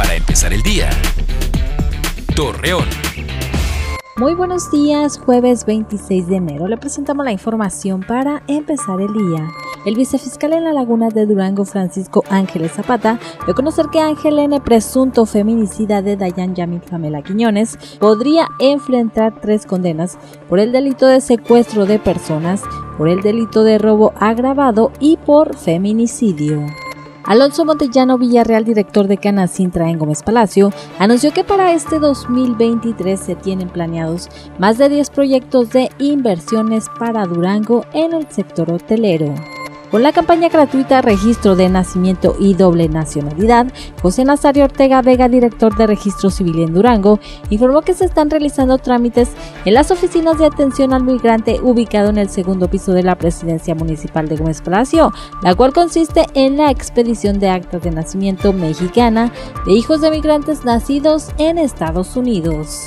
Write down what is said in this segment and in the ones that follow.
para empezar el día. Torreón. Muy buenos días, jueves 26 de enero. Le presentamos la información para empezar el día. El vicefiscal en la laguna de Durango, Francisco Ángeles Zapata, dio a conocer que Ángel N., presunto feminicida de Dayan Yamil Famela Quiñones, podría enfrentar tres condenas por el delito de secuestro de personas, por el delito de robo agravado y por feminicidio. Alonso Montellano Villarreal, director de Canacintra en Gómez Palacio, anunció que para este 2023 se tienen planeados más de 10 proyectos de inversiones para Durango en el sector hotelero. Con la campaña gratuita Registro de Nacimiento y Doble Nacionalidad, José Nazario Ortega Vega, director de Registro Civil en Durango, informó que se están realizando trámites en las oficinas de atención al migrante ubicado en el segundo piso de la Presidencia Municipal de Gómez Palacio, la cual consiste en la expedición de actas de nacimiento mexicana de hijos de migrantes nacidos en Estados Unidos.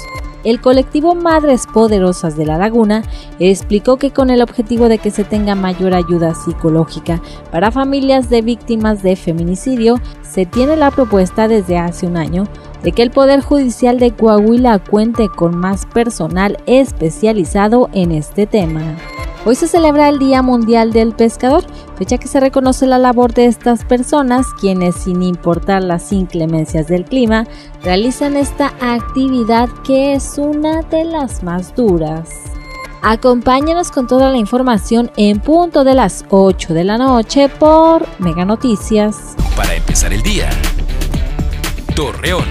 El colectivo Madres Poderosas de la Laguna explicó que con el objetivo de que se tenga mayor ayuda psicológica para familias de víctimas de feminicidio, se tiene la propuesta desde hace un año de que el Poder Judicial de Coahuila cuente con más personal especializado en este tema. Hoy se celebra el Día Mundial del Pescador, fecha que se reconoce la labor de estas personas quienes, sin importar las inclemencias del clima, realizan esta actividad que es una de las más duras. Acompáñanos con toda la información en punto de las 8 de la noche por Mega Noticias. Para empezar el día. Torreón.